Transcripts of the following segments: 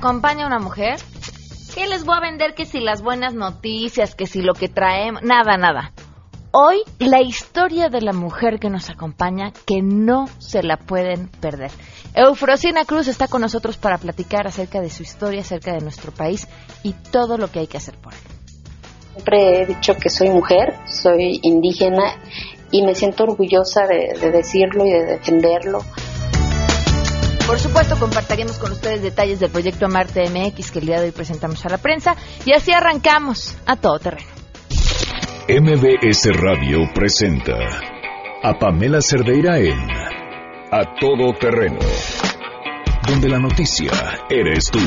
acompaña una mujer, ¿qué les voy a vender? Que si las buenas noticias, que si lo que traemos, nada, nada. Hoy la historia de la mujer que nos acompaña, que no se la pueden perder. Eufrosina Cruz está con nosotros para platicar acerca de su historia, acerca de nuestro país y todo lo que hay que hacer por él. Siempre he dicho que soy mujer, soy indígena y me siento orgullosa de, de decirlo y de defenderlo. Por supuesto, compartiremos con ustedes detalles del proyecto Amarte MX que el día de hoy presentamos a la prensa y así arrancamos a todo terreno. MBS Radio presenta a Pamela Cerdeira en A Todo Terreno, donde la noticia eres tú.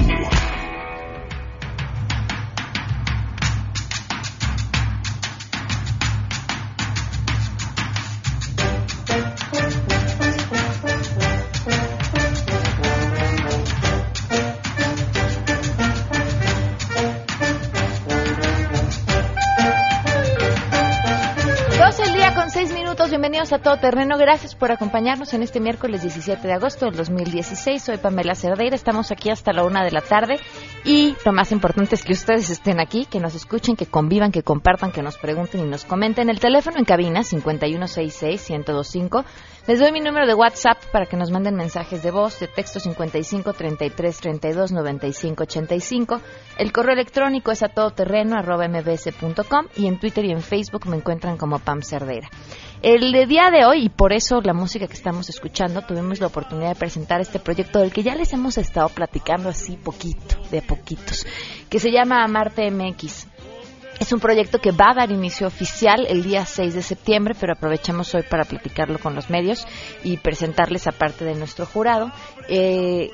Bienvenidos a Todo Terreno. Gracias por acompañarnos en este miércoles 17 de agosto del 2016. Soy Pamela Cerdeira. Estamos aquí hasta la una de la tarde. Y lo más importante es que ustedes estén aquí, que nos escuchen, que convivan, que compartan, que nos pregunten y nos comenten. El teléfono en cabina 5166-1025. Les doy mi número de WhatsApp para que nos manden mensajes de voz, de texto 55 33 32 95 85. El correo electrónico es a todoterreno arroba mbs.com y en Twitter y en Facebook me encuentran como Pam Cerdeira. El día de hoy, y por eso la música que estamos escuchando, tuvimos la oportunidad de presentar este proyecto del que ya les hemos estado platicando así poquito, de a poquitos, que se llama Amarte MX. Es un proyecto que va a dar inicio oficial el día 6 de septiembre, pero aprovechamos hoy para platicarlo con los medios y presentarles a parte de nuestro jurado. Eh,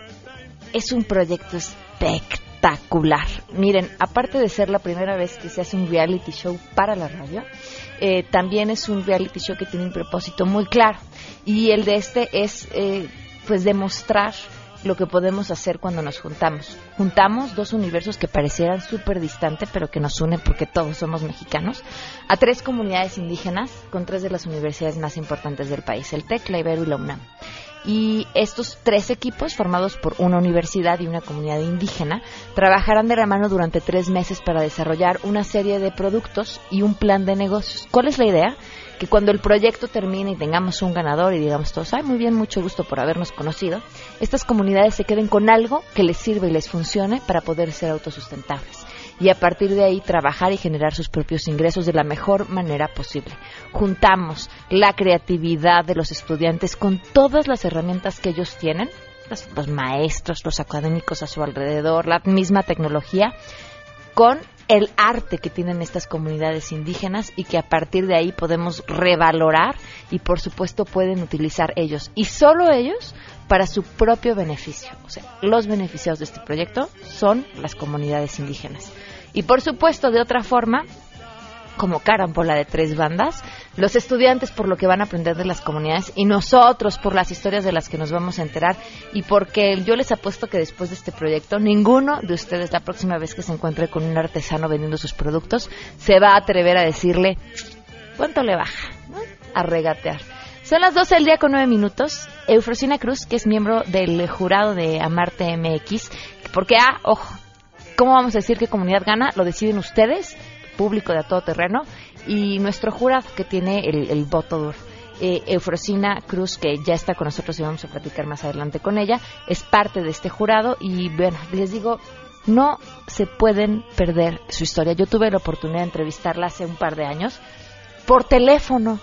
es un proyecto espectacular. Miren, aparte de ser la primera vez que se hace un reality show para la radio, eh, también es un reality show que tiene un propósito muy claro. Y el de este es, eh, pues, demostrar lo que podemos hacer cuando nos juntamos. Juntamos dos universos que parecieran súper distantes, pero que nos unen porque todos somos mexicanos, a tres comunidades indígenas con tres de las universidades más importantes del país, el TEC, la Ibero y la UNAM. Y estos tres equipos, formados por una universidad y una comunidad indígena, trabajarán de la mano durante tres meses para desarrollar una serie de productos y un plan de negocios. ¿Cuál es la idea? que cuando el proyecto termine y tengamos un ganador y digamos todos, ay, muy bien, mucho gusto por habernos conocido, estas comunidades se queden con algo que les sirva y les funcione para poder ser autosustentables y a partir de ahí trabajar y generar sus propios ingresos de la mejor manera posible. Juntamos la creatividad de los estudiantes con todas las herramientas que ellos tienen, los, los maestros, los académicos a su alrededor, la misma tecnología, con el arte que tienen estas comunidades indígenas y que a partir de ahí podemos revalorar y por supuesto pueden utilizar ellos y solo ellos para su propio beneficio. O sea, los beneficiados de este proyecto son las comunidades indígenas. Y por supuesto, de otra forma, como carambola de tres bandas, los estudiantes por lo que van a aprender de las comunidades y nosotros por las historias de las que nos vamos a enterar y porque yo les apuesto que después de este proyecto ninguno de ustedes la próxima vez que se encuentre con un artesano vendiendo sus productos se va a atrever a decirle cuánto le baja, a regatear. Son las 12 del día con 9 minutos. Eufrosina Cruz, que es miembro del jurado de Amarte MX, porque, ah, ojo, ¿cómo vamos a decir qué comunidad gana? Lo deciden ustedes público de a todo terreno y nuestro jurado que tiene el, voto duro. Eh, Eufrosina Cruz, que ya está con nosotros y vamos a platicar más adelante con ella, es parte de este jurado y bueno, les digo, no se pueden perder su historia. Yo tuve la oportunidad de entrevistarla hace un par de años por teléfono.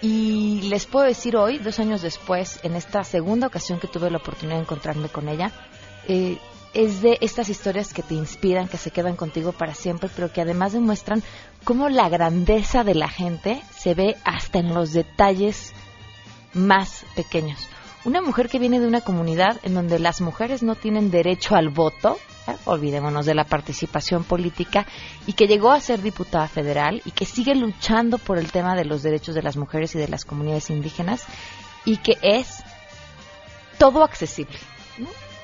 Y les puedo decir hoy, dos años después, en esta segunda ocasión que tuve la oportunidad de encontrarme con ella, eh, es de estas historias que te inspiran, que se quedan contigo para siempre, pero que además demuestran cómo la grandeza de la gente se ve hasta en los detalles más pequeños. Una mujer que viene de una comunidad en donde las mujeres no tienen derecho al voto, ¿eh? olvidémonos de la participación política, y que llegó a ser diputada federal y que sigue luchando por el tema de los derechos de las mujeres y de las comunidades indígenas, y que es todo accesible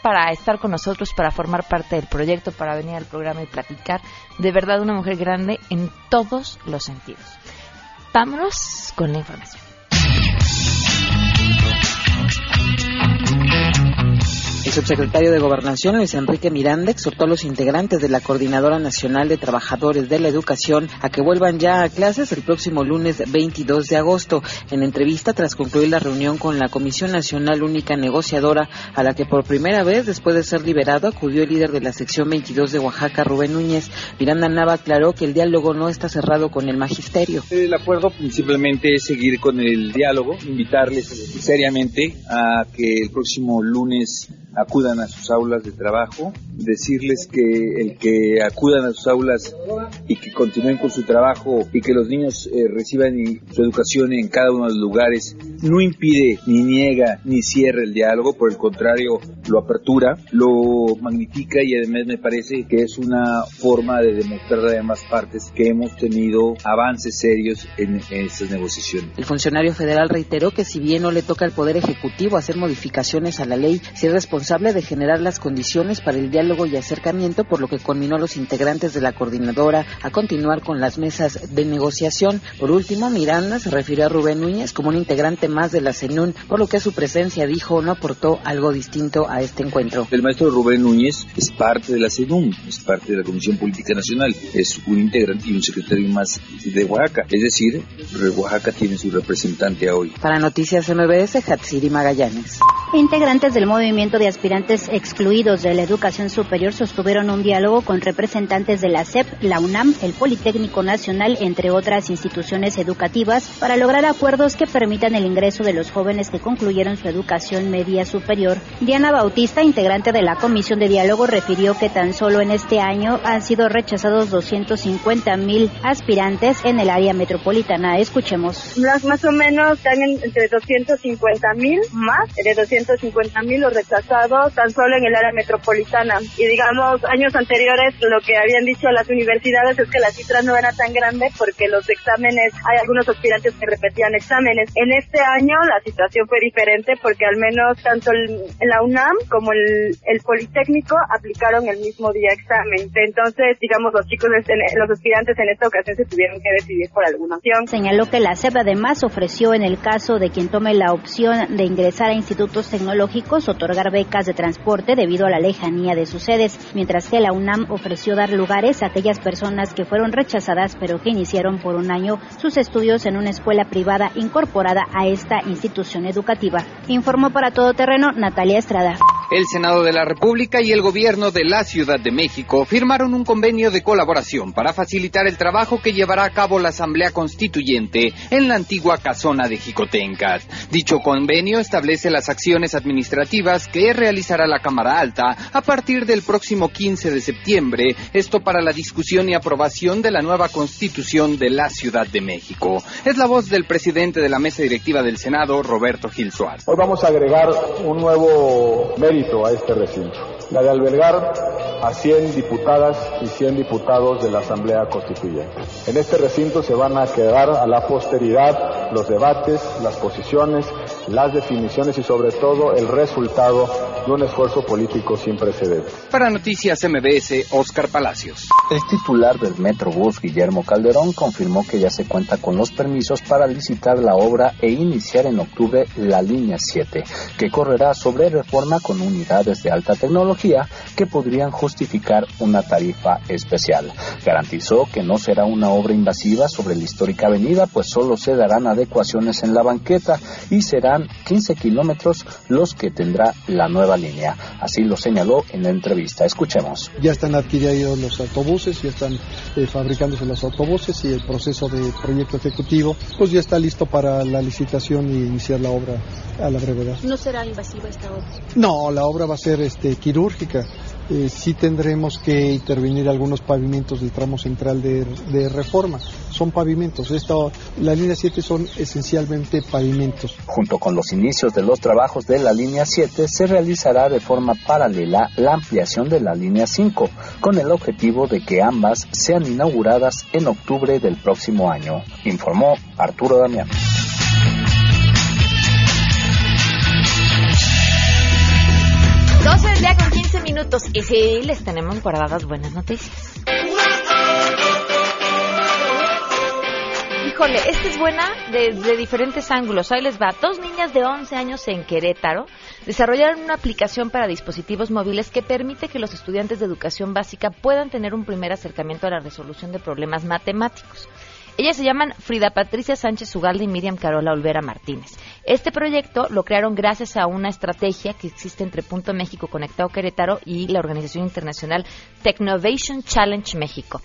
para estar con nosotros, para formar parte del proyecto, para venir al programa y platicar. De verdad, una mujer grande en todos los sentidos. Vámonos con la información. Subsecretario de Gobernación, Luis Enrique Miranda, exhortó a los integrantes de la Coordinadora Nacional de Trabajadores de la Educación a que vuelvan ya a clases el próximo lunes 22 de agosto. En entrevista tras concluir la reunión con la Comisión Nacional Única Negociadora, a la que por primera vez después de ser liberado acudió el líder de la sección 22 de Oaxaca, Rubén Núñez. Miranda Nava aclaró que el diálogo no está cerrado con el magisterio. El acuerdo principalmente es seguir con el diálogo, invitarles seriamente a que el próximo lunes acudan a sus aulas de trabajo, decirles que el que acudan a sus aulas y que continúen con su trabajo y que los niños eh, reciban su educación en cada uno de los lugares no impide ni niega ni cierra el diálogo, por el contrario lo apertura, lo magnifica y además me parece que es una forma de demostrar a ambas partes que hemos tenido avances serios en, en estas negociaciones. El funcionario federal reiteró que si bien no le toca al Poder Ejecutivo hacer modificaciones a la ley, si es responsable responsable de generar las condiciones para el diálogo y acercamiento, por lo que conminó a los integrantes de la coordinadora a continuar con las mesas de negociación. Por último, Miranda se refirió a Rubén Núñez como un integrante más de la CENUN, por lo que su presencia, dijo, no aportó algo distinto a este encuentro. El maestro Rubén Núñez es parte de la CENUN, es parte de la Comisión Política Nacional, es un integrante y un secretario más de Oaxaca, es decir, Oaxaca tiene su representante hoy. Para Noticias MBS, Hatsiri Magallanes. Integrantes del movimiento de aspirantes excluidos de la educación superior sostuvieron un diálogo con representantes de la SEP, la UNAM, el Politécnico Nacional, entre otras instituciones educativas, para lograr acuerdos que permitan el ingreso de los jóvenes que concluyeron su educación media superior. Diana Bautista, integrante de la comisión de diálogo, refirió que tan solo en este año han sido rechazados 250 mil aspirantes en el área metropolitana. Escuchemos. más o menos están entre 250 mil más de 250 mil los rechazados tan solo en el área metropolitana. Y digamos, años anteriores lo que habían dicho las universidades es que la cifra no era tan grande porque los exámenes, hay algunos aspirantes que repetían exámenes. En este año la situación fue diferente porque al menos tanto el, la UNAM como el, el Politécnico aplicaron el mismo día examen. Entonces, digamos, los chicos, los aspirantes en esta ocasión se tuvieron que decidir por alguna opción. Señaló que la SEP además ofreció en el caso de quien tome la opción de ingresar a institutos tecnológicos otorgar becas de transporte debido a la lejanía de sus sedes, mientras que la UNAM ofreció dar lugares a aquellas personas que fueron rechazadas pero que iniciaron por un año sus estudios en una escuela privada incorporada a esta institución educativa. Informó para Todo Terreno Natalia Estrada. El Senado de la República y el Gobierno de la Ciudad de México firmaron un convenio de colaboración para facilitar el trabajo que llevará a cabo la Asamblea Constituyente en la antigua casona de Jicotencas. Dicho convenio establece las acciones administrativas que realizará la Cámara Alta a partir del próximo 15 de septiembre, esto para la discusión y aprobación de la nueva Constitución de la Ciudad de México. Es la voz del presidente de la mesa directiva del Senado, Roberto Gil Suárez. Hoy vamos a agregar un nuevo mérito a este recinto, la de albergar a 100 diputadas y 100 diputados de la Asamblea Constituyente. En este recinto se van a quedar a la posteridad los debates, las posiciones, las definiciones y sobre todo el resultado de un esfuerzo político sin precedentes. Para Noticias MBS, Oscar Palacios. El titular del Metrobús, Guillermo Calderón, confirmó que ya se cuenta con los permisos para licitar la obra e iniciar en octubre la línea 7, que correrá sobre reforma con unidades de alta tecnología que podrían justificar una tarifa especial. Garantizó que no será una obra invasiva sobre la histórica avenida, pues solo se darán adecuaciones en la banqueta y serán 15 kilómetros los que tendrá la nueva línea. Así lo señaló en la entrevista. Escuchemos. Ya están adquiridos los autobuses, ya están eh, fabricándose los autobuses y el proceso de proyecto ejecutivo pues ya está listo para la licitación y iniciar la obra a la brevedad. ¿No será invasiva esta obra? No, la obra va a ser este, quirúrgica. Eh, sí tendremos que intervenir algunos pavimentos del tramo central de, de reforma. Son pavimentos. Esto, la línea 7 son esencialmente pavimentos. Junto con los inicios de los trabajos de la línea 7, se realizará de forma paralela la ampliación de la línea 5, con el objetivo de que ambas sean inauguradas en octubre del próximo año, informó Arturo Damián. 12 del día con 15 Y sí, les tenemos guardadas buenas noticias. Híjole, esta es buena desde diferentes ángulos. Ahí les va. Dos niñas de 11 años en Querétaro desarrollaron una aplicación para dispositivos móviles que permite que los estudiantes de educación básica puedan tener un primer acercamiento a la resolución de problemas matemáticos. Ellas se llaman Frida Patricia Sánchez Ugalde y Miriam Carola Olvera Martínez. Este proyecto lo crearon gracias a una estrategia que existe entre Punto México Conectado Querétaro y la organización internacional Technovation Challenge México.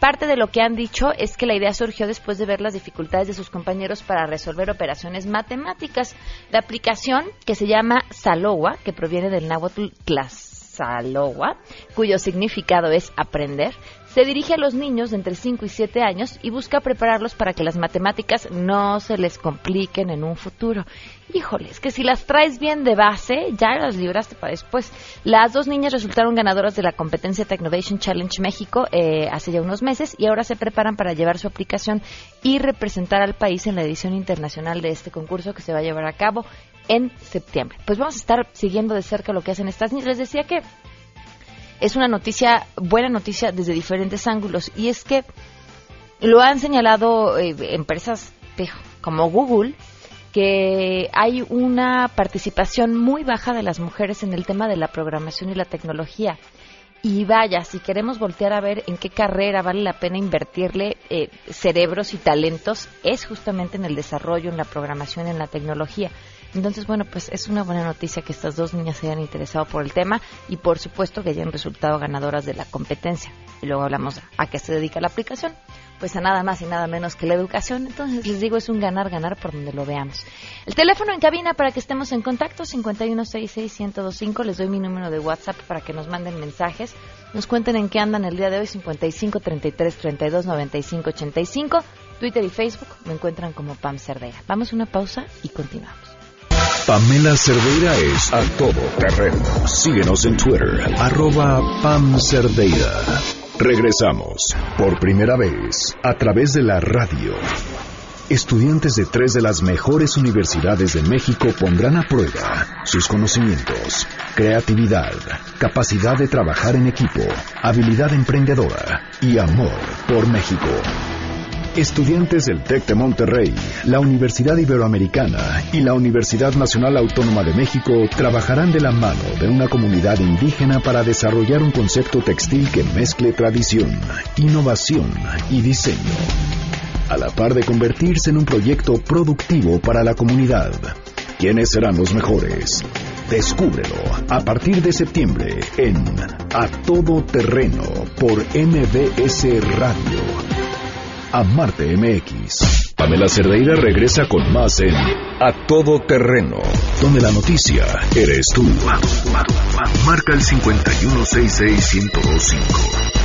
Parte de lo que han dicho es que la idea surgió después de ver las dificultades de sus compañeros para resolver operaciones matemáticas. La aplicación, que se llama Salowa, que proviene del náhuatl Salowa, cuyo significado es aprender, se dirige a los niños de entre 5 y 7 años y busca prepararlos para que las matemáticas no se les compliquen en un futuro. Híjoles, que si las traes bien de base, ya las libraste para después. Las dos niñas resultaron ganadoras de la competencia Technovation Challenge México eh, hace ya unos meses y ahora se preparan para llevar su aplicación y representar al país en la edición internacional de este concurso que se va a llevar a cabo en septiembre. Pues vamos a estar siguiendo de cerca lo que hacen estas niñas. Les decía que es una noticia, buena noticia desde diferentes ángulos. Y es que lo han señalado eh, empresas como Google, que hay una participación muy baja de las mujeres en el tema de la programación y la tecnología. Y vaya, si queremos voltear a ver en qué carrera vale la pena invertirle eh, cerebros y talentos, es justamente en el desarrollo, en la programación, en la tecnología. Entonces, bueno, pues es una buena noticia que estas dos niñas se hayan interesado por el tema y por supuesto que hayan resultado ganadoras de la competencia. Y luego hablamos a qué se dedica la aplicación. Pues a nada más y nada menos que la educación. Entonces les digo, es un ganar-ganar por donde lo veamos. El teléfono en cabina para que estemos en contacto, 5166125. Les doy mi número de WhatsApp para que nos manden mensajes. Nos cuenten en qué andan el día de hoy, 55 33 32 95 85. Twitter y Facebook me encuentran como Pam Cerdeira. Vamos a una pausa y continuamos. Pamela Cerdeira es a todo terreno. Síguenos en Twitter, arroba Pam Cerdeira. Regresamos por primera vez a través de la radio. Estudiantes de tres de las mejores universidades de México pondrán a prueba sus conocimientos, creatividad, capacidad de trabajar en equipo, habilidad emprendedora y amor por México. Estudiantes del TEC de Monterrey, la Universidad Iberoamericana y la Universidad Nacional Autónoma de México trabajarán de la mano de una comunidad indígena para desarrollar un concepto textil que mezcle tradición, innovación y diseño, a la par de convertirse en un proyecto productivo para la comunidad. ¿Quiénes serán los mejores? Descúbrelo a partir de septiembre en A Todo Terreno por MBS Radio a Marte MX. Pamela Cerdeira regresa con más en A Todo Terreno, donde la noticia eres tú. Marca el 5166125.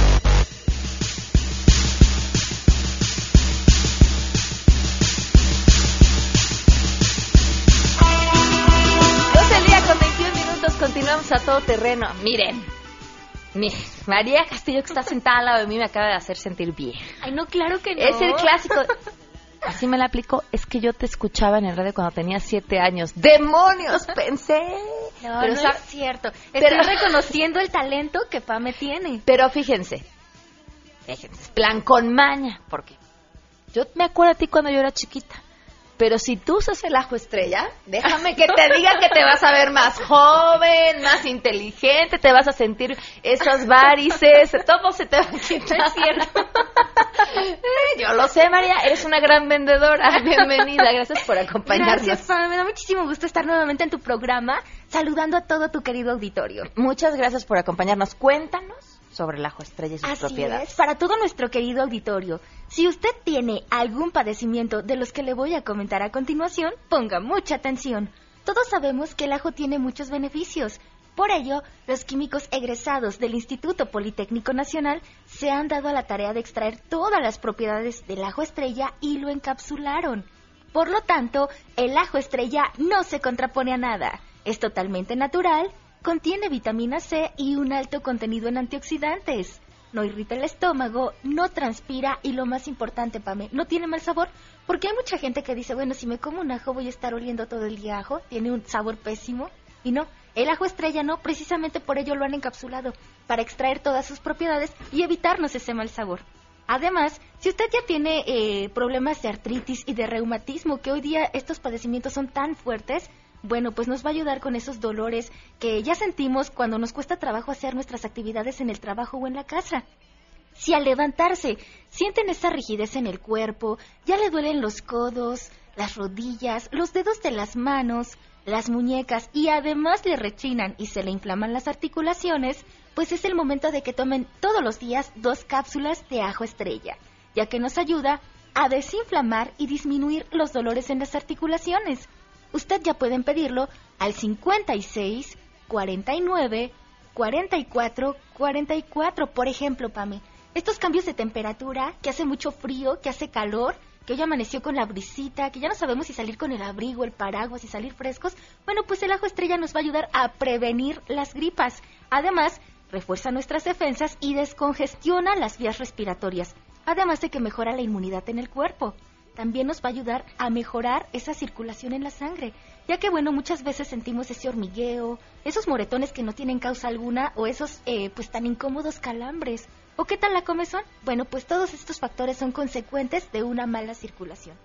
continuamos a todo terreno. Miren, María Castillo, que está sentada al lado de mí, me acaba de hacer sentir bien. Ay, no, claro que no. Es el clásico. Así me la aplicó. Es que yo te escuchaba en el radio cuando tenía siete años. ¡Demonios! Pensé. No, pero, no es cierto. Estoy reconociendo el talento que Pame tiene. Pero fíjense. Fíjense. Plan con maña. Porque yo me acuerdo a ti cuando yo era chiquita. Pero si tú usas el ajo estrella, déjame que te diga que te vas a ver más joven, más inteligente, te vas a sentir esas varices, todo se te va a quitar. cierto. Yo lo sé, María, eres una gran vendedora. Bienvenida, gracias por acompañarnos. Gracias, Me da muchísimo gusto estar nuevamente en tu programa, saludando a todo tu querido auditorio. Muchas gracias por acompañarnos. Cuéntanos sobre el ajo estrella y sus Así propiedades. para todo nuestro querido auditorio, si usted tiene algún padecimiento de los que le voy a comentar a continuación, ponga mucha atención. Todos sabemos que el ajo tiene muchos beneficios. Por ello, los químicos egresados del Instituto Politécnico Nacional se han dado a la tarea de extraer todas las propiedades del ajo estrella y lo encapsularon. Por lo tanto, el ajo estrella no se contrapone a nada. Es totalmente natural Contiene vitamina C y un alto contenido en antioxidantes. No irrita el estómago, no transpira y lo más importante, Pame, no tiene mal sabor. Porque hay mucha gente que dice, bueno, si me como un ajo voy a estar oliendo todo el día ajo, tiene un sabor pésimo. Y no, el ajo estrella no, precisamente por ello lo han encapsulado, para extraer todas sus propiedades y evitarnos ese mal sabor. Además, si usted ya tiene eh, problemas de artritis y de reumatismo, que hoy día estos padecimientos son tan fuertes, bueno, pues nos va a ayudar con esos dolores que ya sentimos cuando nos cuesta trabajo hacer nuestras actividades en el trabajo o en la casa. Si al levantarse sienten esa rigidez en el cuerpo, ya le duelen los codos, las rodillas, los dedos de las manos, las muñecas y además le rechinan y se le inflaman las articulaciones, pues es el momento de que tomen todos los días dos cápsulas de ajo estrella, ya que nos ayuda a desinflamar y disminuir los dolores en las articulaciones. Usted ya pueden pedirlo al 56 49 44 44, por ejemplo, Pame. Estos cambios de temperatura, que hace mucho frío, que hace calor, que hoy amaneció con la brisita, que ya no sabemos si salir con el abrigo, el paraguas, y salir frescos, bueno, pues el ajo estrella nos va a ayudar a prevenir las gripas. Además, refuerza nuestras defensas y descongestiona las vías respiratorias, además de que mejora la inmunidad en el cuerpo. También nos va a ayudar a mejorar esa circulación en la sangre, ya que bueno, muchas veces sentimos ese hormigueo, esos moretones que no tienen causa alguna o esos eh, pues tan incómodos calambres. ¿O qué tal la comezón? Bueno, pues todos estos factores son consecuentes de una mala circulación.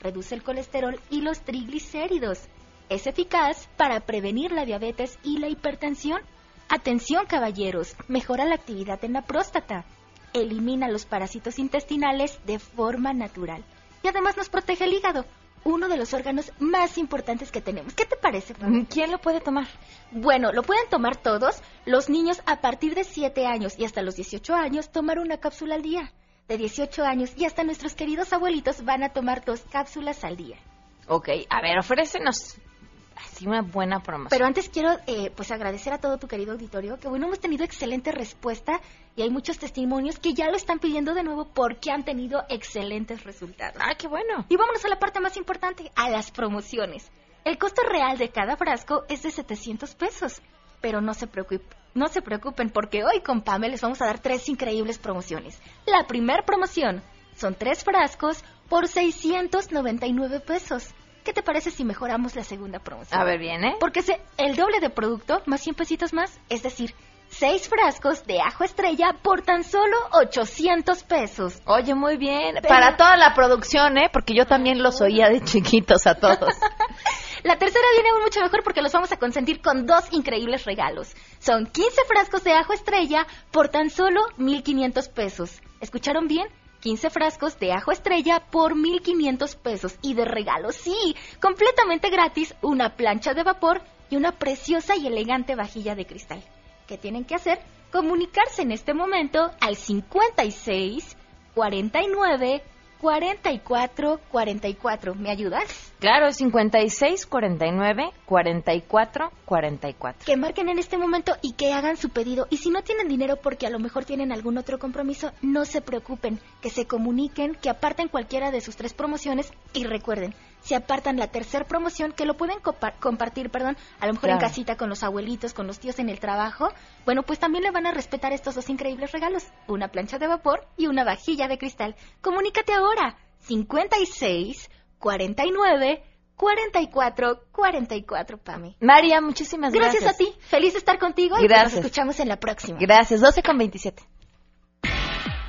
Reduce el colesterol y los triglicéridos. Es eficaz para prevenir la diabetes y la hipertensión. Atención caballeros, mejora la actividad en la próstata. Elimina los parásitos intestinales de forma natural. Y además nos protege el hígado, uno de los órganos más importantes que tenemos. ¿Qué te parece? ¿Quién lo puede tomar? Bueno, lo pueden tomar todos. Los niños a partir de 7 años y hasta los 18 años tomar una cápsula al día. De 18 años y hasta nuestros queridos abuelitos van a tomar dos cápsulas al día. Ok, a ver, ofrécenos así una buena promoción. Pero antes quiero eh, pues agradecer a todo tu querido auditorio, que bueno, hemos tenido excelente respuesta y hay muchos testimonios que ya lo están pidiendo de nuevo porque han tenido excelentes resultados. Ah, qué bueno. Y vámonos a la parte más importante, a las promociones. El costo real de cada frasco es de 700 pesos, pero no se preocupen. No se preocupen porque hoy con Pamela les vamos a dar tres increíbles promociones. La primera promoción son tres frascos por 699 pesos. ¿Qué te parece si mejoramos la segunda promoción? A ver, bien, ¿eh? Porque es el doble de producto más 100 pesitos más, es decir, seis frascos de ajo estrella por tan solo 800 pesos. Oye, muy bien. Para toda la producción, ¿eh? Porque yo también los oía de chiquitos a todos. La tercera viene aún mucho mejor porque los vamos a consentir con dos increíbles regalos. Son 15 frascos de ajo estrella por tan solo 1.500 pesos. ¿Escucharon bien? 15 frascos de ajo estrella por 1.500 pesos. Y de regalo, sí, completamente gratis, una plancha de vapor y una preciosa y elegante vajilla de cristal. ¿Qué tienen que hacer? Comunicarse en este momento al 56 49 44 44. ¿Me ayudas? Claro, 56 49 44 44. Que marquen en este momento y que hagan su pedido. Y si no tienen dinero porque a lo mejor tienen algún otro compromiso, no se preocupen. Que se comuniquen, que aparten cualquiera de sus tres promociones y recuerden, si apartan la tercera promoción, que lo pueden compartir, perdón, a lo mejor en casita con los abuelitos, con los tíos en el trabajo, bueno, pues también le van a respetar estos dos increíbles regalos, una plancha de vapor y una vajilla de cristal. Comunícate ahora, 56 49 44 44, Pame. María, muchísimas gracias. Gracias a ti. Feliz de estar contigo y nos escuchamos en la próxima. Gracias. 12 con 27.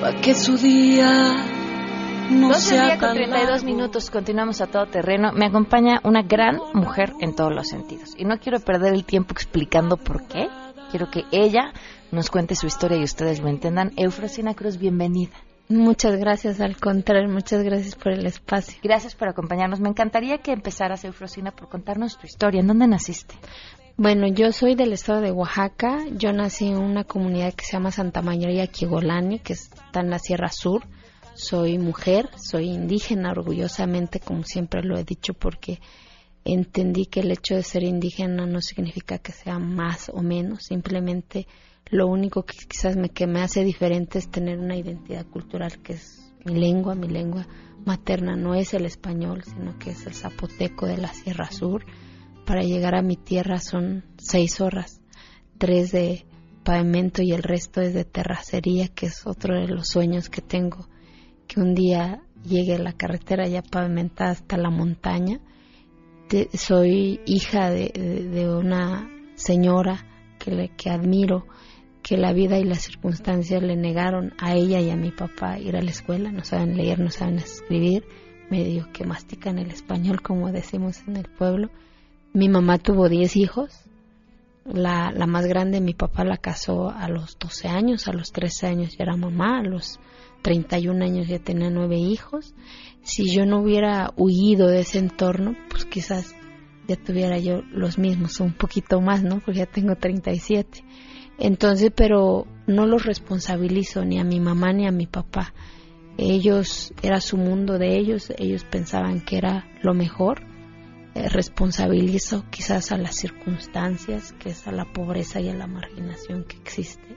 para que su día no 12 sea día con tan 32 largo. minutos, continuamos a todo terreno. Me acompaña una gran mujer en todos los sentidos. Y no quiero perder el tiempo explicando por qué. Quiero que ella nos cuente su historia y ustedes lo entendan. Eufrosina Cruz, bienvenida. Muchas gracias, al contrario, muchas gracias por el espacio. Gracias por acompañarnos. Me encantaría que empezaras, Eufrosina, por contarnos tu historia. ¿En dónde naciste? Bueno, yo soy del estado de Oaxaca. Yo nací en una comunidad que se llama Santa María Quigolani, que está en la Sierra Sur. Soy mujer, soy indígena, orgullosamente, como siempre lo he dicho, porque entendí que el hecho de ser indígena no significa que sea más o menos, simplemente Lo único que quizás que me hace diferente es tener una identidad cultural que es mi lengua, mi lengua materna no es el español, sino que es el zapoteco de la Sierra Sur. Para llegar a mi tierra son seis horas, tres de pavimento y el resto es de terracería, que es otro de los sueños que tengo, que un día llegue la carretera ya pavimentada hasta la montaña. soy hija de, una señora que, le, que admiro, que la vida y las circunstancias le negaron a ella y a mi papá ir a la escuela, no saben leer, no saben escribir, medio que mastican el español como decimos en el pueblo. Mi mamá tuvo diez hijos, la, la más grande, mi papá la casó a los 12 años, a los 13 años ya era mamá, a los 31 años ya tenía nueve hijos. Si yo no hubiera huido de ese entorno, pues quizás ya tuviera yo los mismos, un poquito más, ¿no? Porque ya tengo 37. Entonces, pero no los responsabilizo ni a mi mamá ni a mi papá. Ellos, era su mundo de ellos, ellos pensaban que era lo mejor eh, responsabilizo quizás a las circunstancias, que es a la pobreza y a la marginación que existe,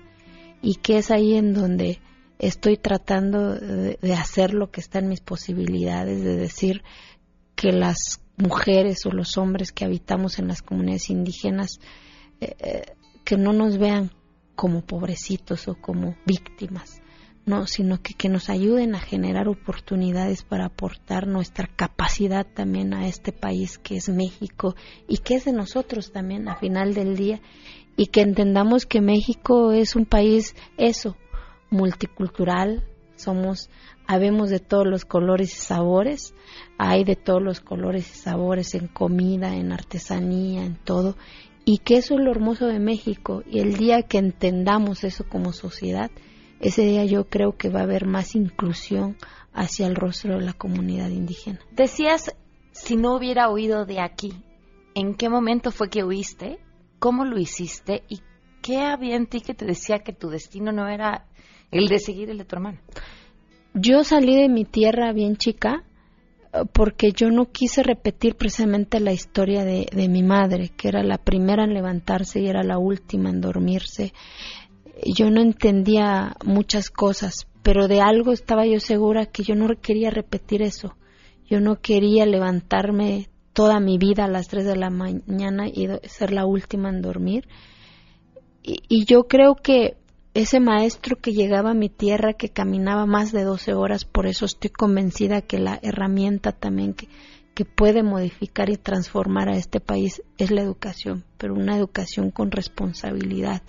y que es ahí en donde estoy tratando de, hacer lo que está en mis posibilidades, de decir que las mujeres o los hombres que habitamos en las comunidades indígenas, eh, eh, que no nos vean como pobrecitos o como víctimas, no, sino que, que nos ayuden a generar oportunidades para aportar nuestra capacidad también a este país que es México y que es de nosotros también a final del día y que entendamos que México es un país eso, multicultural, somos, habemos de todos los colores y sabores, hay de todos los colores y sabores en comida, en artesanía, en todo, y que eso es lo hermoso de México, y el día que entendamos eso como sociedad, ese día yo creo que va a haber más inclusión hacia el rostro de la comunidad indígena. Decías, si no hubiera huido de aquí, ¿en qué momento fue que huiste? ¿Cómo lo hiciste? ¿Y qué había en ti que te decía que tu destino no era el de seguir el de tu hermano? Yo salí de mi tierra bien chica porque yo no quise repetir precisamente la historia de, de mi madre, que era la primera en levantarse y era la última en dormirse yo no entendía muchas cosas, pero de algo estaba yo segura que yo no quería repetir eso. Yo no quería levantarme toda mi vida a las 3 de la mañana y ser la última en dormir. Y, yo creo que ese maestro que llegaba a mi tierra, que caminaba más de 12 horas, por eso estoy convencida que la herramienta también que, que puede modificar y transformar a este país es la educación, pero una educación con responsabilidad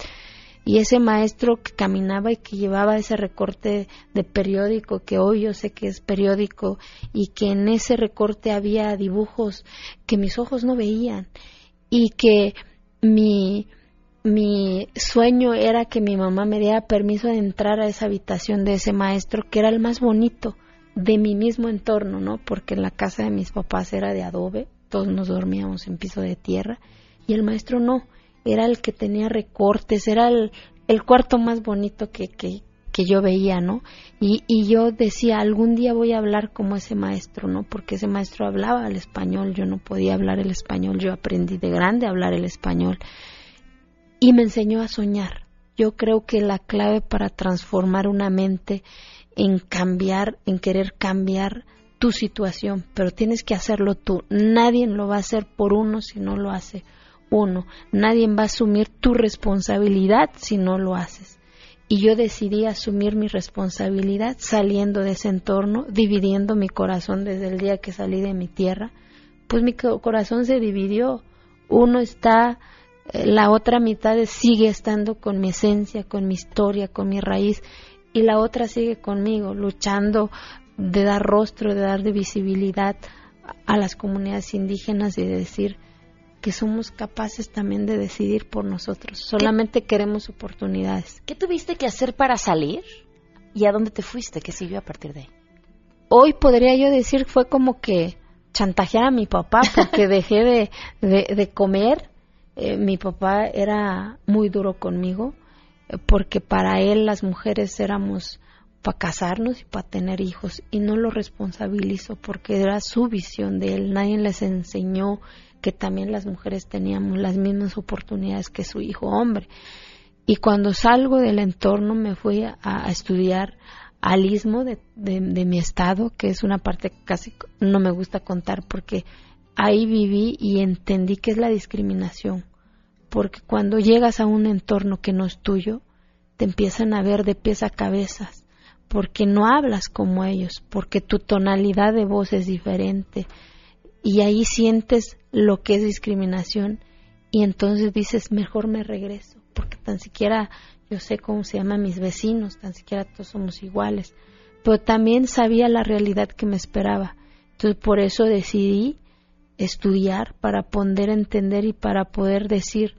y ese maestro que caminaba y que llevaba ese recorte de periódico, que hoy yo sé que es periódico, y que en ese recorte había dibujos que mis ojos no veían, y que mi, mi sueño era que mi mamá me diera permiso de entrar a esa habitación de ese maestro, que era el más bonito de mi mismo entorno, ¿no? Porque la casa de mis papás era de adobe, todos nos dormíamos en piso de tierra, y el maestro no era el que tenía recortes, era el, cuarto más bonito que, que, que yo veía, ¿no? Y, y, yo decía, algún día voy a hablar como ese maestro, ¿no? Porque ese maestro hablaba el español, yo no podía hablar el español, yo aprendí de grande a hablar el español. Y me enseñó a soñar. Yo creo que la clave para transformar una mente en cambiar, en querer cambiar tu situación, pero tienes que hacerlo tú. Nadie lo va a hacer por uno si no lo hace uno. Nadie va a asumir tu responsabilidad si no lo haces. Y yo decidí asumir mi responsabilidad saliendo de ese entorno, dividiendo mi corazón desde el día que salí de mi tierra. Pues mi corazón se dividió. Uno está, eh, la otra mitad sigue estando con mi esencia, con mi historia, con mi raíz, y la otra sigue conmigo, luchando de dar rostro, de dar visibilidad a las comunidades indígenas y de decir, que somos capaces también de decidir por nosotros. Solamente queremos oportunidades. ¿Qué tuviste que hacer para salir? ¿Y a dónde te fuiste? ¿Qué siguió a partir de ahí? Hoy podría yo decir fue como que chantajear a mi papá porque dejé de, comer. Eh, mi papá era muy duro conmigo eh, porque para él las mujeres éramos para casarnos y para tener hijos y no lo responsabilizo porque era su visión de él. Nadie les enseñó que también las mujeres teníamos las mismas oportunidades que su hijo hombre. Y cuando salgo del entorno me fui a, estudiar al istmo de, de, mi estado, que es una parte que casi no me gusta contar porque ahí viví y entendí que es la discriminación. Porque cuando llegas a un entorno que no es tuyo, te empiezan a ver de pies a cabezas, porque no hablas como ellos, porque tu tonalidad de voz es diferente. Y ahí sientes lo que es discriminación y entonces dices, mejor me regreso porque tan siquiera yo sé cómo se llaman mis vecinos, tan siquiera todos somos iguales, pero también sabía la realidad que me esperaba. Entonces por eso decidí estudiar para poder entender y para poder decir,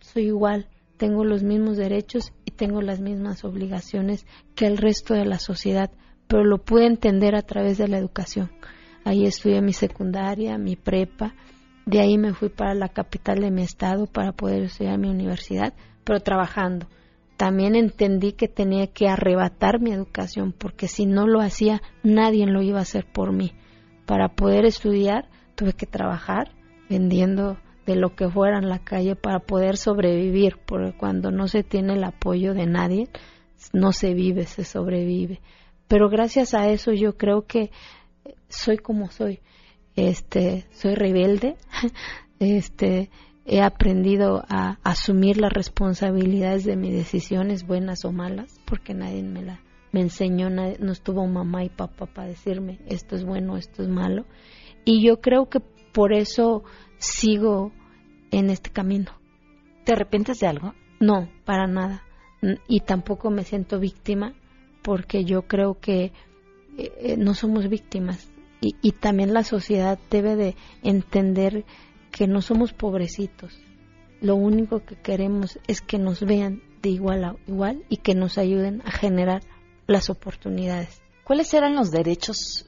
soy igual, tengo los mismos derechos y tengo las mismas obligaciones que el resto de la sociedad, pero lo pude entender a través de la educación. Ahí estudié mi secundaria, mi prepa, de ahí me fui para la capital de mi estado para poder estudiar mi universidad, pero trabajando. También entendí que tenía que arrebatar mi educación, porque si no lo hacía, nadie lo iba a hacer por mí. Para poder estudiar, tuve que trabajar vendiendo de lo que fuera en la calle para poder sobrevivir, porque cuando no se tiene el apoyo de nadie, no se vive, se sobrevive. Pero gracias a eso yo creo que soy como soy este, soy rebelde, este, he aprendido a asumir las responsabilidades de mis decisiones, buenas o malas, porque nadie me la me enseñó, no estuvo mamá y papá para decirme esto es bueno, esto es malo. Y yo creo que por eso sigo en este camino. ¿Te arrepientes de algo? No, para nada. Y tampoco me siento víctima, porque yo creo que eh, eh, no somos víctimas, y, también la sociedad debe de entender que no somos pobrecitos. Lo único que queremos es que nos vean de igual a igual y que nos ayuden a generar las oportunidades. ¿Cuáles eran los derechos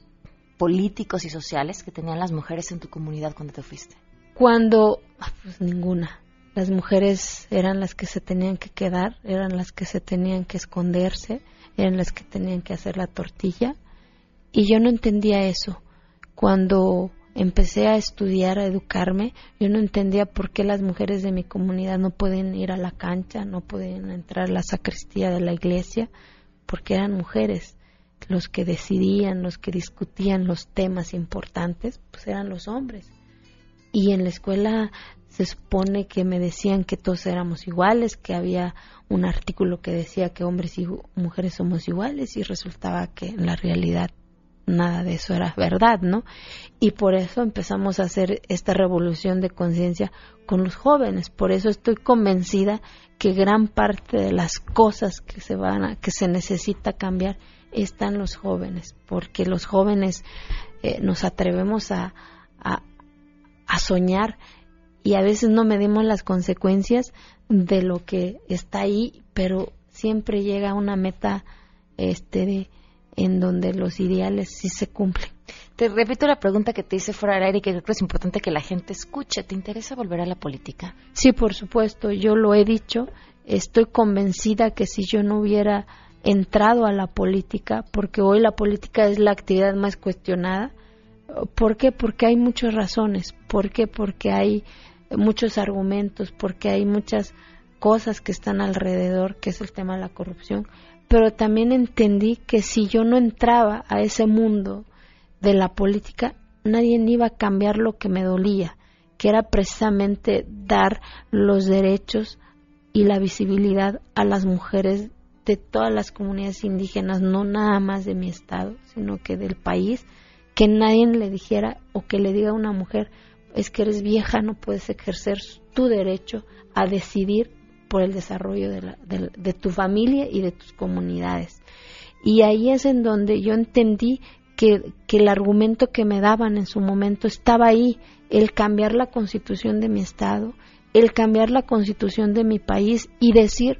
políticos y sociales que tenían las mujeres en tu comunidad cuando te fuiste? Cuando, ah, pues ninguna. Las mujeres eran las que se tenían que quedar, eran las que se tenían que esconderse, eran las que tenían que hacer la tortilla. Y yo no entendía eso cuando empecé a estudiar, a educarme, yo no entendía por qué las mujeres de mi comunidad no pueden ir a la cancha, no pueden entrar a la sacristía de la iglesia, porque eran mujeres. Los que decidían, los que discutían los temas importantes, pues eran los hombres. Y en la escuela se supone que me decían que todos éramos iguales, que había un artículo que decía que hombres y mujeres somos iguales y resultaba que en la realidad nada de eso era verdad, ¿no? Y por eso empezamos a hacer esta revolución de conciencia con los jóvenes. Por eso estoy convencida que gran parte de las cosas que se van a, que se necesita cambiar están los jóvenes, porque los jóvenes eh, nos atrevemos a, a, a soñar y a veces no medimos las consecuencias de lo que está ahí, pero siempre llega una meta este de en donde los ideales sí se cumplen. Te repito la pregunta que te hice fuera del aire y que creo que es importante que la gente escuche. ¿Te interesa volver a la política? Sí, por supuesto, yo lo he dicho. Estoy convencida que si yo no hubiera entrado a la política, porque hoy la política es la actividad más cuestionada, ¿por qué? Porque hay muchas razones. ¿Por qué? Porque hay muchos argumentos, porque hay muchas cosas que están alrededor, que es el tema de la corrupción, pero también entendí que si yo no entraba a ese mundo de la política, nadie iba a cambiar lo que me dolía, que era precisamente dar los derechos y la visibilidad a las mujeres de todas las comunidades indígenas, no nada más de mi estado, sino que del país, que nadie le dijera o que le diga a una mujer, es que eres vieja, no puedes ejercer tu derecho a decidir por el desarrollo de, tu familia y de tus comunidades. Y ahí es en donde yo entendí que, el argumento que me daban en su momento estaba ahí, el cambiar la constitución de mi estado, el cambiar la constitución de mi país y decir,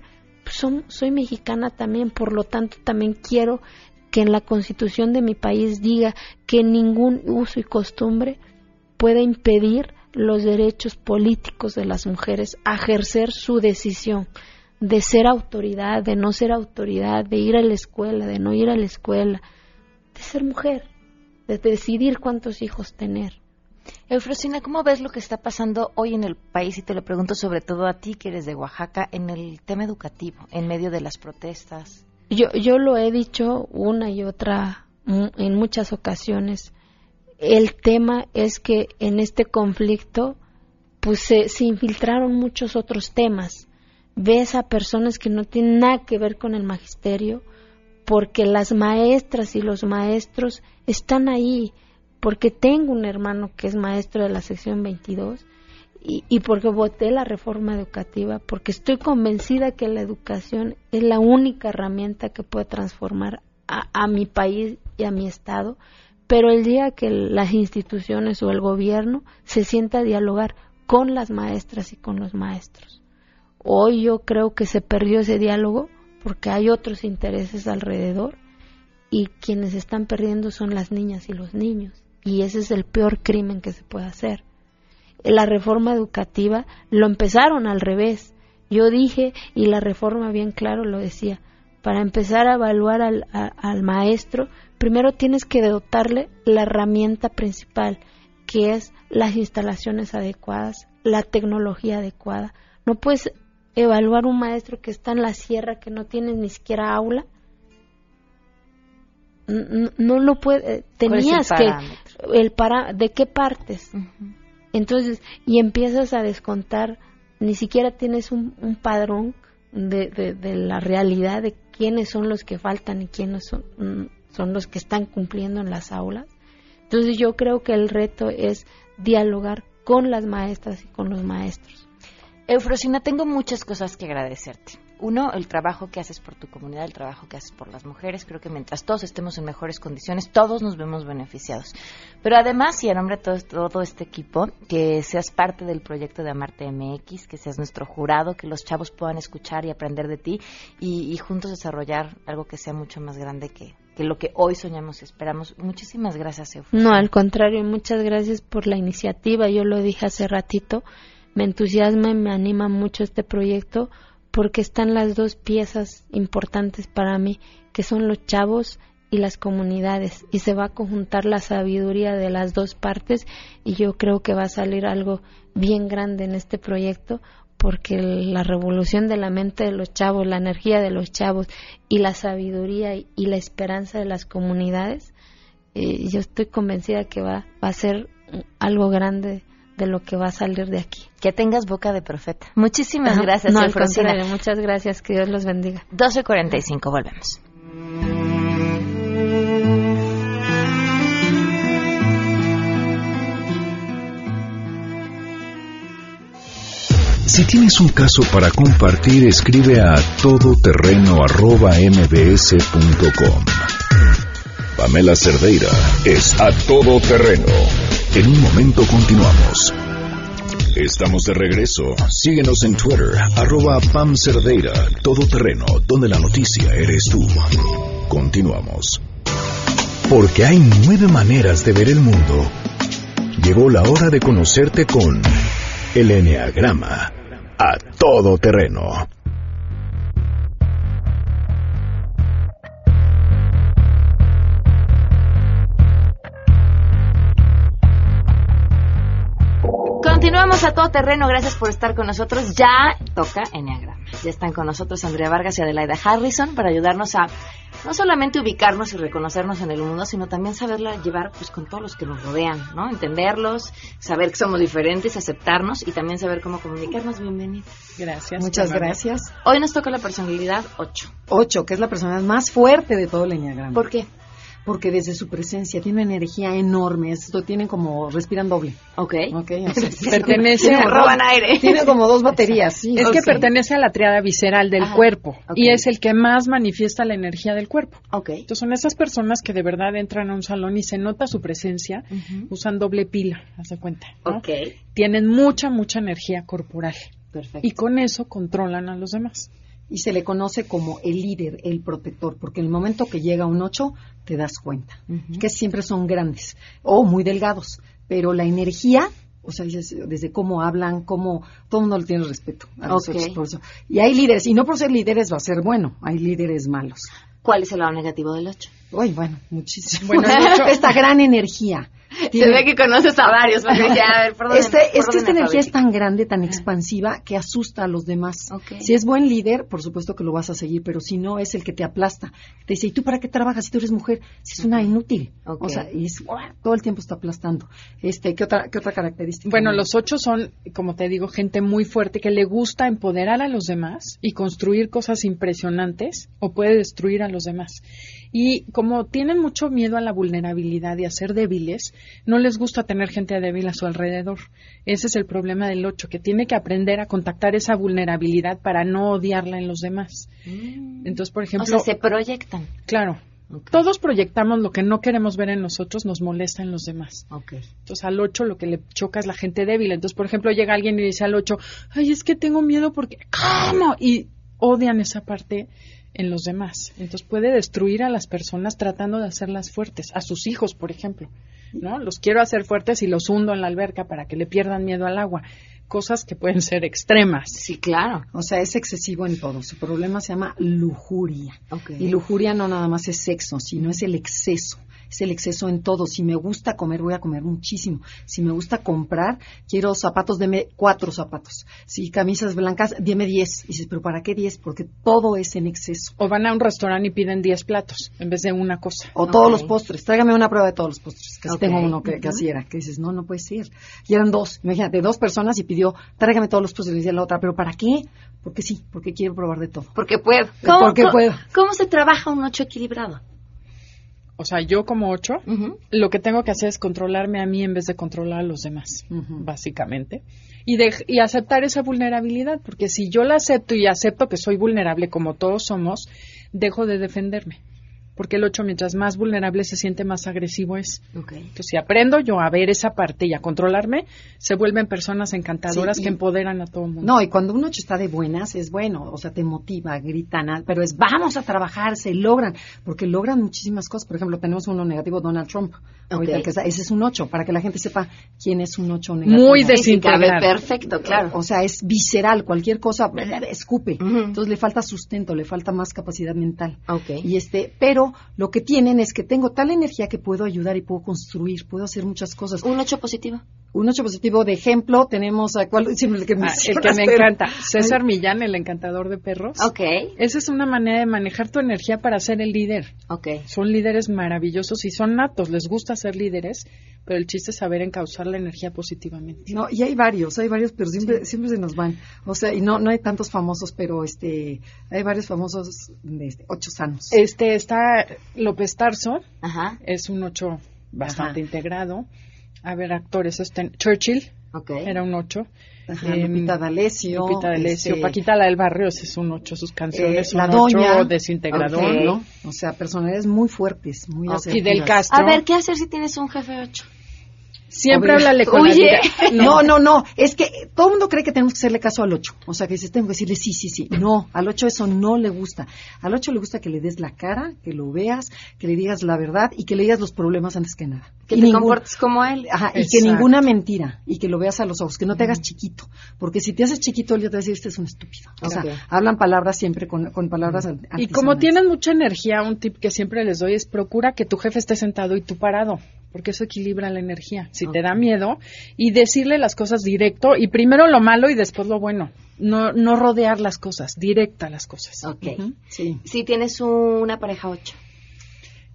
soy mexicana también, por lo tanto también quiero que en la constitución de mi país diga que ningún uso y costumbre pueda impedir los derechos políticos de las mujeres a ejercer su decisión de ser autoridad, de no ser autoridad, de ir a la escuela, de no ir a la escuela, de ser mujer, de decidir cuántos hijos tener. Eufrosina, ¿cómo ves lo que está pasando hoy en el país? Y te lo pregunto sobre todo a ti, que eres de Oaxaca, en el tema educativo, en medio de las protestas. Yo, yo lo he dicho una y otra en muchas ocasiones. El tema es que en este conflicto pues se, se infiltraron muchos otros temas. Ves a personas que no tienen nada que ver con el magisterio, porque las maestras y los maestros están ahí, porque tengo un hermano que es maestro de la sección 22 y, y, porque voté la reforma educativa, porque estoy convencida que la educación es la única herramienta que puede transformar a, a mi país y a mi estado, pero el día que las instituciones o el gobierno se sienta a dialogar con las maestras y con los maestros. Hoy yo creo que se perdió ese diálogo porque hay otros intereses alrededor y quienes están perdiendo son las niñas y los niños y ese es el peor crimen que se puede hacer. La reforma educativa lo empezaron al revés. Yo dije, y la reforma bien claro lo decía, para empezar a evaluar al, al maestro, primero tienes que dotarle la herramienta principal, que es las instalaciones adecuadas, la tecnología adecuada. No puedes evaluar un maestro que está en la sierra, que no tiene ni siquiera aula. No, no lo puede, tenías que el para de qué partes. Entonces, y empiezas a descontar, ni siquiera tienes un, un padrón de, de, de, la realidad de quiénes son los que faltan y quiénes son, son los que están cumpliendo en las aulas. Entonces yo creo que el reto es dialogar con las maestras y con los maestros. Eufrosina, tengo muchas cosas que agradecerte. Uno, el trabajo que haces por tu comunidad, el trabajo que haces por las mujeres. Creo que mientras todos estemos en mejores condiciones, todos nos vemos beneficiados. Pero además, y a nombre de todo, todo este equipo, que seas parte del proyecto de Amarte MX, que seas nuestro jurado, que los chavos puedan escuchar y aprender de ti y, juntos desarrollar algo que sea mucho más grande que, que lo que hoy soñamos y esperamos. Muchísimas gracias, Eufrosina. No, al contrario, muchas gracias por la iniciativa. Yo lo dije hace ratito me entusiasma y me anima mucho este proyecto porque están las dos piezas importantes para mí, que son los chavos y las comunidades, y se va a conjuntar la sabiduría de las dos partes y yo creo que va a salir algo bien grande en este proyecto porque la revolución de la mente de los chavos, la energía de los chavos y la sabiduría y, la esperanza de las comunidades, eh, yo estoy convencida que va, va a ser algo grande de lo que va a salir de aquí. Que tengas boca de profeta. Muchísimas Ajá. gracias, no, muchas gracias, que Dios los bendiga. 12.45, volvemos. Si tienes un caso para compartir, escribe a todoterreno.mbs.com. Pamela Cerdeira es a todo terreno. En un momento continuamos. Estamos de regreso. Síguenos en Twitter, arroba Pam Cerdeira, todo terreno, donde la noticia eres tú. Continuamos. Porque hay nueve maneras de ver el mundo. Llegó la hora de conocerte con el Enneagrama a todo terreno. Continuamos a todo terreno, gracias por estar con nosotros. Ya toca Enneagrama. Ya están con nosotros Andrea Vargas y Adelaida Harrison para ayudarnos a no solamente ubicarnos y reconocernos en el mundo, sino también saberla llevar pues con todos los que nos rodean, ¿no? Entenderlos, saber que somos diferentes, aceptarnos y también saber cómo comunicarnos. Bienvenida. Gracias. Muchas gracias. Hoy nos toca la personalidad 8. 8, que es la personalidad más fuerte de todo el enneagrama. ¿Por qué? Porque desde su presencia tiene una energía enorme, esto tienen como respiran doble. Ok. Ok, o sea, Pertenece a- roban aire. Tiene como dos baterías, sí. Es que pertenece a la triada visceral del cuerpo Ok. y es el que más manifiesta la energía del cuerpo. Ok. Entonces son esas personas que de verdad entran a un salón y se nota su presencia, usan doble pila, haz de cuenta. ¿no? Ok. Tienen mucha, mucha energía corporal Perfecto. y con eso controlan a los demás. Y se le conoce como el líder, el protector, porque en el momento que llega un 8 te das cuenta que siempre son grandes o muy delgados, pero la energía, o sea, desde cómo hablan, cómo todo el mundo le tiene respeto a los Ok. ocho, por eso. Y hay líderes, y no por ser líderes va a ser bueno, hay líderes malos. ¿Cuál es el lado negativo del 8? Uy, bueno, muchísimo. Bueno, esta gran energía. Se ve que conoces a varios. porque ya, a ver, ¿por dónde- Este- es que esta energía es tan grande, tan expansiva, que asusta a los demás. Si es buen líder, por supuesto que lo vas a seguir, pero si no, es el que te aplasta. Te dice, ¿y tú para qué trabajas si tú eres mujer? Si es una inútil. O sea, y todo el tiempo está aplastando. Este, ¿qué otra, qué otra característica? Bueno, los ocho son, como te digo, gente muy fuerte que le gusta empoderar a los demás y construir cosas impresionantes o puede destruir a los demás. Y como tienen mucho miedo a la vulnerabilidad y a ser débiles, no les gusta tener gente débil a su alrededor. Ese es el problema del ocho, que tiene que aprender a contactar esa vulnerabilidad para no odiarla en los demás. Entonces, por ejemplo, O sea, se proyectan. claro, todos proyectamos lo que no queremos ver en nosotros, nos molesta en los demás. Entonces al 8 lo que le choca es la gente débil. Entonces, por ejemplo, llega alguien y dice al 8, ay, es que tengo miedo porque, ¿cómo? Y odian esa parte en los demás. Entonces puede destruir a las personas tratando de hacerlas fuertes, a sus hijos, por ejemplo. ¿no? Los quiero hacer fuertes y los hundo en la alberca para que le pierdan miedo al agua. Cosas que pueden ser extremas. Sí, claro. O sea, es excesivo en todo. Su problema se llama lujuria. Y lujuria no nada más es sexo, sino es el exceso. Es el exceso en todo. Si me gusta comer, voy a comer muchísimo. Si me gusta comprar, quiero zapatos, deme cuatro zapatos. Si camisas blancas, deme diez. Y dices, ¿pero para qué diez? Porque todo es en exceso. O van a un restaurante y piden 10 platos en vez de una cosa. O todos los postres. Tráigame una prueba de todos los postres. Casi Ok. tengo uno que, que Ujú. así era. Que dices, no, no puede ser. Y eran dos. Imagínate, dos personas y pidió, tráigame todos los postres. Y decía la otra, ¿pero para qué? Porque sí, porque quiero probar de todo. Porque puedo. Porque puedo. ¿Cómo se trabaja un ocho equilibrado? O sea, yo como 8, lo que tengo que hacer es controlarme a mí en vez de controlar a los demás, básicamente. Y, de- y aceptar esa vulnerabilidad, porque si yo la acepto y acepto que soy vulnerable como todos somos, dejo de defenderme. Porque el 8, mientras más vulnerable se siente, más agresivo es. Entonces, si aprendo yo a ver esa parte y a controlarme, se vuelven personas encantadoras Sí, y- que empoderan a todo el mundo. No, y cuando un ocho está de buenas, es bueno, o sea, te motiva, gritan, ah, pero es vamos a trabajar, se logran, porque logran muchísimas cosas. Por ejemplo, tenemos uno negativo, Donald Trump. Ahorita Ok. el que está- ese es un ocho, para que la gente sepa quién es un ocho negativo. Muy desintegrado. Perfecto, claro. O sea, es visceral, cualquier cosa, escupe. Entonces le falta sustento, le falta más capacidad mental. Y este, pero lo que tienen es que tengo tal energía que puedo ayudar y puedo construir, puedo hacer muchas cosas. Un ocho positivo. Un ocho positivo de ejemplo tenemos a cuál el que, Ah, el mencionas, que me pero- encanta, César Millán, el encantador de perros. Ok. Esa es una manera de manejar tu energía para ser el líder. Ok. Son líderes maravillosos y son natos, les gusta ser líderes, pero el chiste es saber encauzar la energía positivamente. No, y hay varios, hay varios, pero siempre, siempre se nos van. O sea, y no, no hay tantos famosos, pero este, hay varios famosos de este, ocho sanos. Este está López Tarso, Ajá. es un ocho bastante integrado. A ver, actores, este, Churchill, era un ocho. Ajá, Em, Lupita D'Alessio, Lupita D'Alessio, este, Paquita la del Barrio, ese es un ocho, sus canciones Eh, son la ocho, doña, desintegrador, ok, ¿no? O sea, personalidades muy fuertes, muy Ok. asertivas. Fidel Castro. A ver, ¿qué hacer si tienes un jefe ocho? Siempre Oye, háblale con la oye, vida. No, no, no. Es que todo el mundo cree que tenemos que hacerle caso al 8. O sea, que dices, tengo que decirle sí, sí, sí. No, al 8 eso no le gusta. Al 8 le gusta que le des la cara, que lo veas, que le digas la verdad y que le digas los problemas antes que nada. Que Y te ningún- comportes como él. Ajá, y que ninguna mentira y que lo veas a los ojos, que no te hagas chiquito, porque si te haces chiquito él ya te va a decir este es un estúpido. O sea, hablan palabras siempre con, con palabras al- Y como tienen mucha energía, un tip que siempre les doy es procura que tu jefe esté sentado y tú parado, porque eso equilibra la energía. Si te da miedo y decirle las cosas directo y primero lo malo y después lo bueno. No, no rodear las cosas, directa las cosas. Ok. Sí. Si tienes una pareja 8.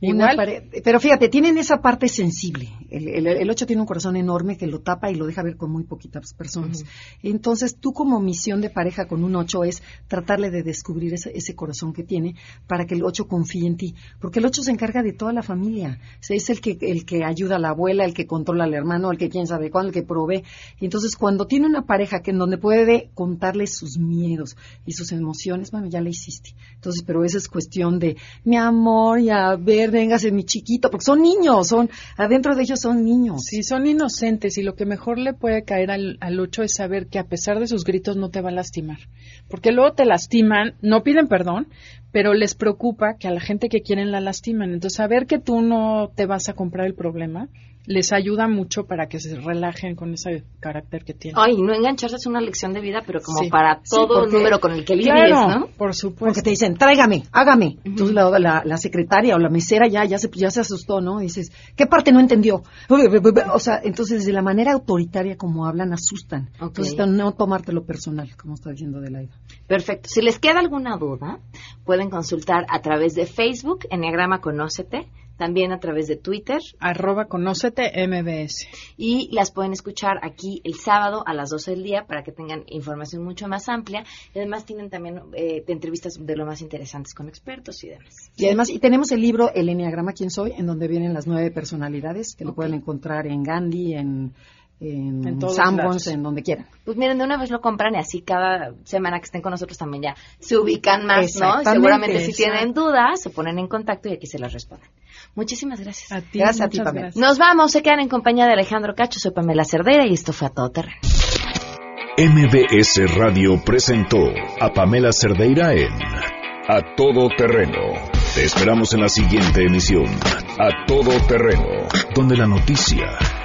Igual. pero fíjate, tienen esa parte sensible. El, el, el 8 tiene un corazón enorme que lo tapa y lo deja ver con muy poquitas personas. Entonces, tú como misión de pareja con un 8 es tratarle de descubrir ese, ese corazón que tiene para que el 8 confíe en ti. Porque el 8 se encarga de toda la familia. O sea, es el que, el que ayuda a la abuela, el que controla al hermano, el que quién sabe cuándo, el que provee. Y entonces, cuando tiene una pareja que en donde puede contarle sus miedos y sus emociones, bueno, ya la hiciste. Entonces, pero esa es cuestión de, mi amor, y a ver, véngase mi chiquito, porque son niños, son, adentro de ellos son niños. Sí, son inocentes y lo que mejor le puede caer al, al ocho es saber que a pesar de sus gritos no te va a lastimar. Porque luego te lastiman, no piden perdón, pero les preocupa que a la gente que quieren la lastiman. Entonces, saber que tú no te vas a comprar el problema les ayuda mucho para que se relajen con ese carácter que tienen. Ay, no engancharse es una lección de vida, pero como Sí. para Sí, todo porque- número con el que lidies, Claro. ¿no? Por supuesto. Porque te dicen, tráigame, hágame. Entonces la, la- la secretaria o la mesera ya, ya, se, ya se asustó, ¿no? Y dices, ¿qué parte no entendió? O sea, entonces de la manera autoritaria como hablan, asustan. Entonces no tomártelo personal, como está diciendo Delaida. Perfecto. Si les queda alguna duda, pueden consultar a través de Facebook, Enneagrama Conócete, también a través de Twitter. Arroba conócete MBS. Y las pueden escuchar aquí el sábado a las 12 del día para que tengan información mucho más amplia. Y además tienen también eh, entrevistas de lo más interesantes con expertos y demás. Y además, y tenemos el libro El Enneagrama Quién Soy, en donde vienen las nueve personalidades, que lo pueden encontrar en Gandhi, en, en, En Sanborns, en donde quieran. Pues miren, de una vez lo compran y así cada semana que estén con nosotros también ya se ubican más, ¿no? Y seguramente si tienen dudas, se ponen en contacto y aquí se las responden. Muchísimas gracias. A ti, Gracias a ti, Pamela. gracias. Nos vamos, se quedan en compañía de Alejandro Cacho, soy Pamela Cerdeira y esto fue a todo terreno. MBS Radio presentó a Pamela Cerdeira en A Todo Terreno. Te esperamos en la siguiente emisión, A Todo Terreno, donde la noticia